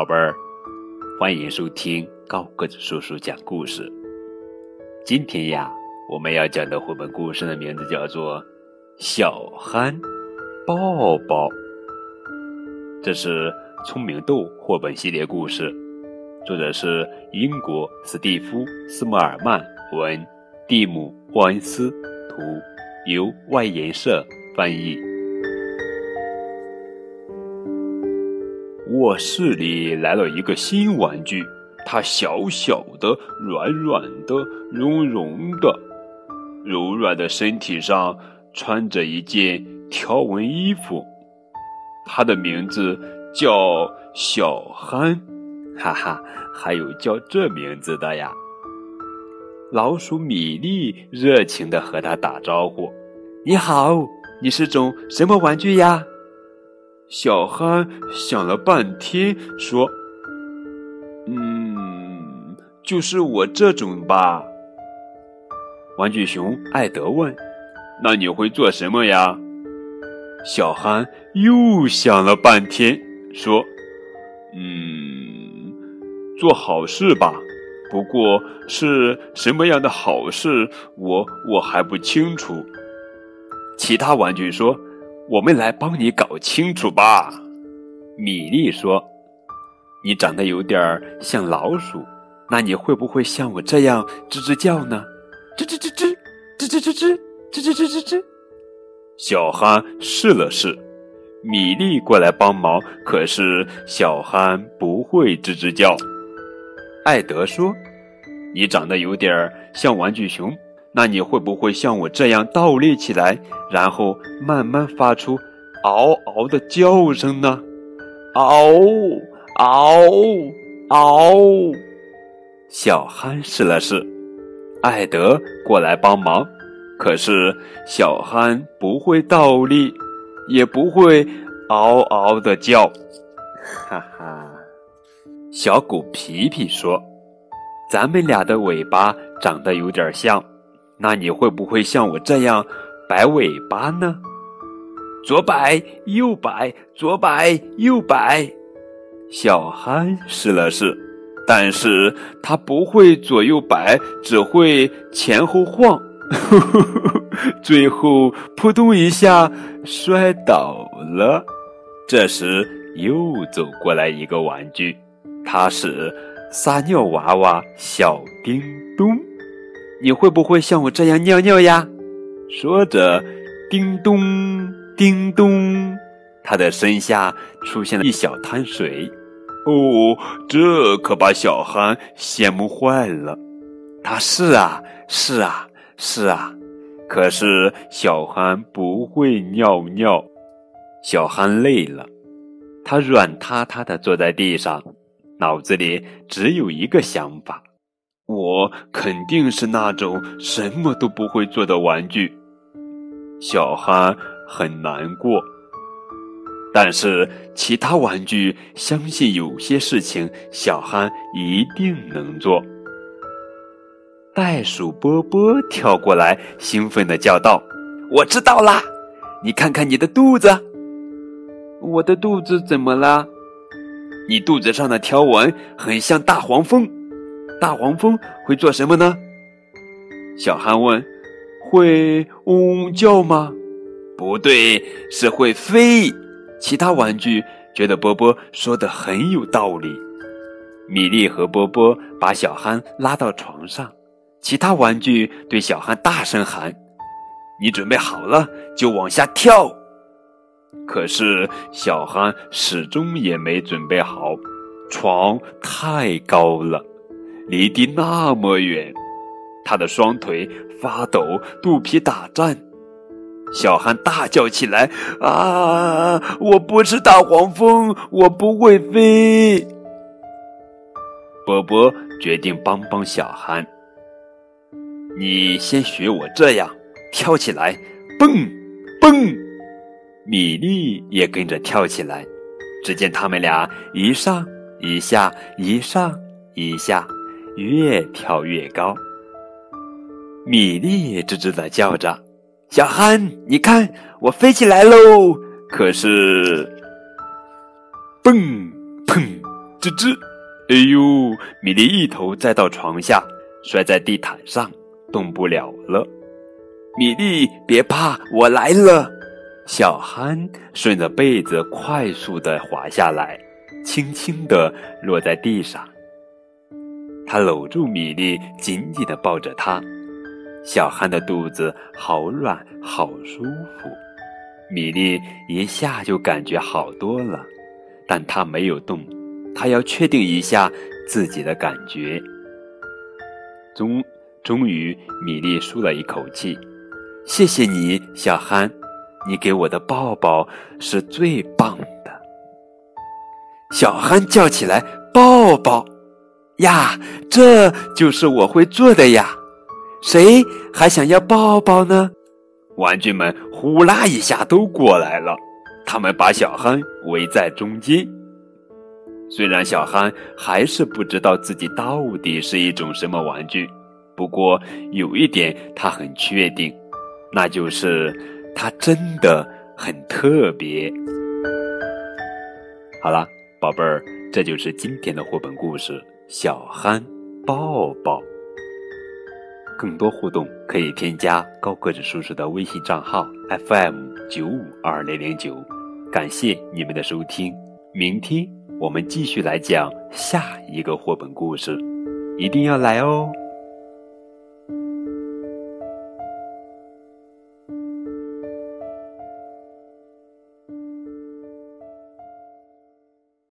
宝贝儿，欢迎收听高个子叔叔讲故事。今天呀，我们要讲的绘本故事的名字叫做《小憨抱抱》，这是聪明豆绘本系列故事，作者是英国史蒂夫·斯莫尔曼文，蒂姆·沃恩斯图，由外研社翻译。卧室里来了一个新玩具，它小小的、软软的、绒绒的，柔软的身体上穿着一件条纹衣服。它的名字叫小憨，哈哈，还有叫这名字的呀。老鼠米粒热情地和它打招呼：“你好，你是种什么玩具呀？”小憨想了半天，说：“嗯，就是我这种吧。”玩具熊艾德问：“那你会做什么呀？”小憨又想了半天，说：“嗯，做好事吧。不过是什么样的好事，我我还不清楚。”其他玩具说。我们来帮你搞清楚吧，米莉说：“你长得有点像老鼠，那你会不会像我这样吱吱叫呢？吱吱吱吱，吱吱吱吱，吱吱吱吱吱。”小憨试了试，米莉过来帮忙，可是小憨不会吱吱叫。艾德说：“你长得有点像玩具熊。”那你会不会像我这样倒立起来，然后慢慢发出嗷嗷的叫声呢？嗷嗷嗷！小憨试了试，艾德过来帮忙，可是小憨不会倒立，也不会嗷嗷的叫。哈哈！小狗皮皮说：“咱们俩的尾巴长得有点像。”那你会不会像我这样摆尾巴呢？左摆右摆，左摆右摆。小憨试了试，但是他不会左右摆，只会前后晃，最后扑通一下摔倒了。这时又走过来一个玩具，它是撒尿娃娃小叮咚。你会不会像我这样尿尿呀？说着，叮咚叮咚，他的身下出现了一小滩水。哦，这可把小憨羡慕坏了。他是啊，是啊，是啊，可是小憨不会尿尿。小憨累了，他软塌塌的坐在地上，脑子里只有一个想法。我肯定是那种什么都不会做的玩具。小憨很难过，但是其他玩具相信有些事情小憨一定能做。袋鼠波波跳过来，兴奋的叫道：“我知道啦！你看看你的肚子，我的肚子怎么了？你肚子上的条纹很像大黄蜂。”大黄蜂会做什么呢？小憨问。会嗡嗡叫吗？不对，是会飞。其他玩具觉得波波说的很有道理。米莉和波波把小憨拉到床上，其他玩具对小憨大声喊：“你准备好了就往下跳。”可是小憨始终也没准备好，床太高了。离地那么远，他的双腿发抖，肚皮打颤。小憨大叫起来：“啊！我不是大黄蜂，我不会飞。”波波决定帮帮小憨。你先学我这样跳起来，蹦蹦。米粒也跟着跳起来。只见他们俩一上一下，一上一下。越跳越高，米粒吱吱的叫着：“小憨，你看我飞起来喽！”可是，蹦砰吱吱！哎呦，米莉一头栽到床下，摔在地毯上，动不了了。米莉，别怕，我来了。小憨顺着被子快速的滑下来，轻轻的落在地上。他搂住米莉，紧紧的抱着她。小憨的肚子好软，好舒服。米莉一下就感觉好多了，但她没有动，她要确定一下自己的感觉。终终于，米莉舒了一口气。谢谢你，小憨，你给我的抱抱是最棒的。小憨叫起来：“抱抱！”呀，这就是我会做的呀！谁还想要抱抱呢？玩具们呼啦一下都过来了，他们把小憨围在中间。虽然小憨还是不知道自己到底是一种什么玩具，不过有一点他很确定，那就是他真的很特别。好了，宝贝儿，这就是今天的绘本故事。小憨抱抱，更多互动可以添加高个子叔叔的微信账号 FM 九五二零零九。感谢你们的收听，明天我们继续来讲下一个绘本故事，一定要来哦。